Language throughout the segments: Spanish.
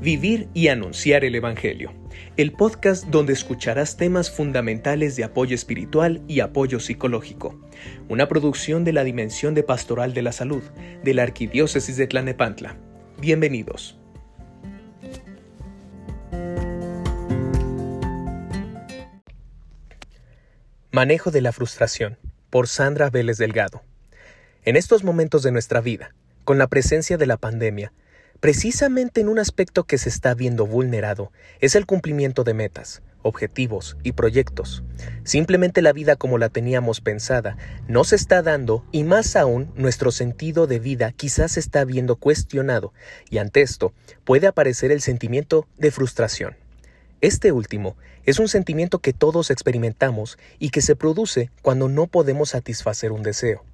Vivir y Anunciar el Evangelio, el podcast donde escucharás temas fundamentales de apoyo espiritual y apoyo psicológico, una producción de la Dimensión de Pastoral de la Salud de la Arquidiócesis de Tlanepantla. Bienvenidos. Manejo de la frustración, por Sandra Vélez Delgado. En estos momentos de nuestra vida, con la presencia de la pandemia, precisamente en un aspecto que se está viendo vulnerado, es el cumplimiento de metas, objetivos y proyectos. Simplemente la vida como la teníamos pensada no se está dando y más aún nuestro sentido de vida quizás se está viendo cuestionado y ante esto puede aparecer el sentimiento de frustración. Este último es un sentimiento que todos experimentamos y que se produce cuando no podemos satisfacer un deseo.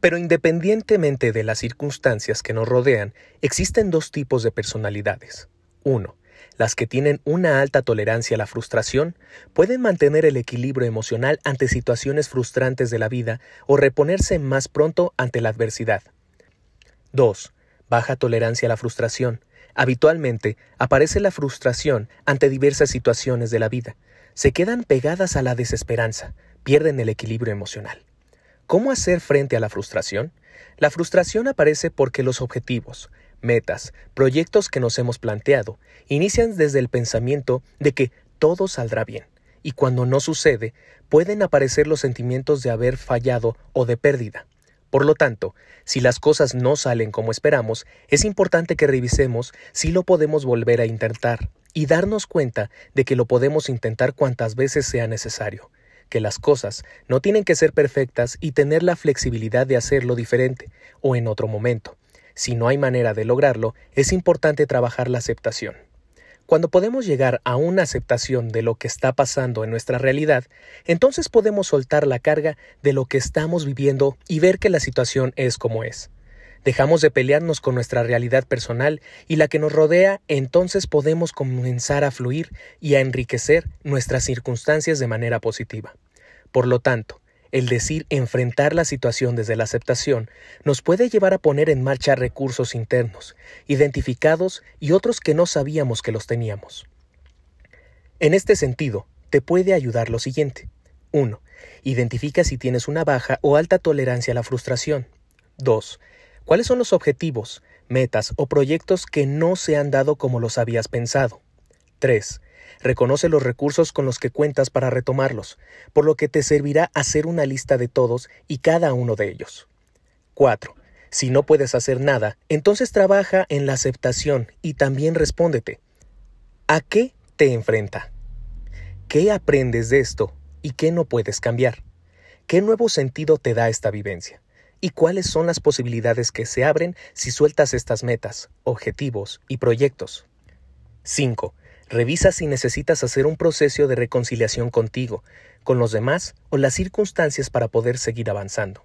Pero independientemente de las circunstancias que nos rodean, existen dos tipos de personalidades. Uno, las que tienen una alta tolerancia a la frustración pueden mantener el equilibrio emocional ante situaciones frustrantes de la vida o reponerse más pronto ante la adversidad. 2. Baja tolerancia a la frustración. Habitualmente aparece la frustración ante diversas situaciones de la vida. Se quedan pegadas a la desesperanza, pierden el equilibrio emocional. ¿Cómo hacer frente a la frustración? La frustración aparece porque los objetivos, metas, proyectos que nos hemos planteado inician desde el pensamiento de que todo saldrá bien, y cuando no sucede, pueden aparecer los sentimientos de haber fallado o de pérdida. Por lo tanto, si las cosas no salen como esperamos, es importante que revisemos si lo podemos volver a intentar y darnos cuenta de que lo podemos intentar cuantas veces sea necesario que las cosas no tienen que ser perfectas y tener la flexibilidad de hacerlo diferente o en otro momento. Si no hay manera de lograrlo, es importante trabajar la aceptación. Cuando podemos llegar a una aceptación de lo que está pasando en nuestra realidad, entonces podemos soltar la carga de lo que estamos viviendo y ver que la situación es como es. Dejamos de pelearnos con nuestra realidad personal y la que nos rodea, entonces podemos comenzar a fluir y a enriquecer nuestras circunstancias de manera positiva. Por lo tanto, el decir enfrentar la situación desde la aceptación nos puede llevar a poner en marcha recursos internos, identificados y otros que no sabíamos que los teníamos. En este sentido, te puede ayudar lo siguiente. 1. Identifica si tienes una baja o alta tolerancia a la frustración. 2. ¿Cuáles son los objetivos, metas o proyectos que no se han dado como los habías pensado? 3. Reconoce los recursos con los que cuentas para retomarlos, por lo que te servirá hacer una lista de todos y cada uno de ellos. 4. Si no puedes hacer nada, entonces trabaja en la aceptación y también respóndete. ¿A qué te enfrenta? ¿Qué aprendes de esto y qué no puedes cambiar? ¿Qué nuevo sentido te da esta vivencia? ¿Y cuáles son las posibilidades que se abren si sueltas estas metas, objetivos y proyectos? 5. Revisa si necesitas hacer un proceso de reconciliación contigo, con los demás o las circunstancias para poder seguir avanzando.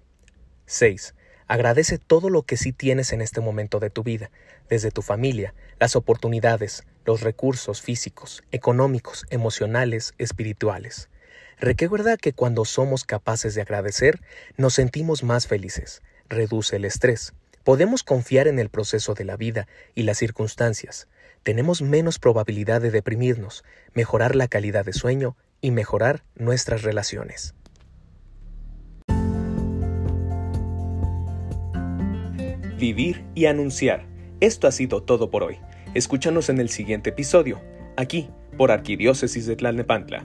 6. Agradece todo lo que sí tienes en este momento de tu vida, desde tu familia, las oportunidades, los recursos físicos, económicos, emocionales, espirituales. Recuerda que cuando somos capaces de agradecer, nos sentimos más felices, reduce el estrés, podemos confiar en el proceso de la vida y las circunstancias, tenemos menos probabilidad de deprimirnos, mejorar la calidad de sueño y mejorar nuestras relaciones. Vivir y anunciar. Esto ha sido todo por hoy. Escúchanos en el siguiente episodio, aquí, por Arquidiócesis de Tlalnepantla.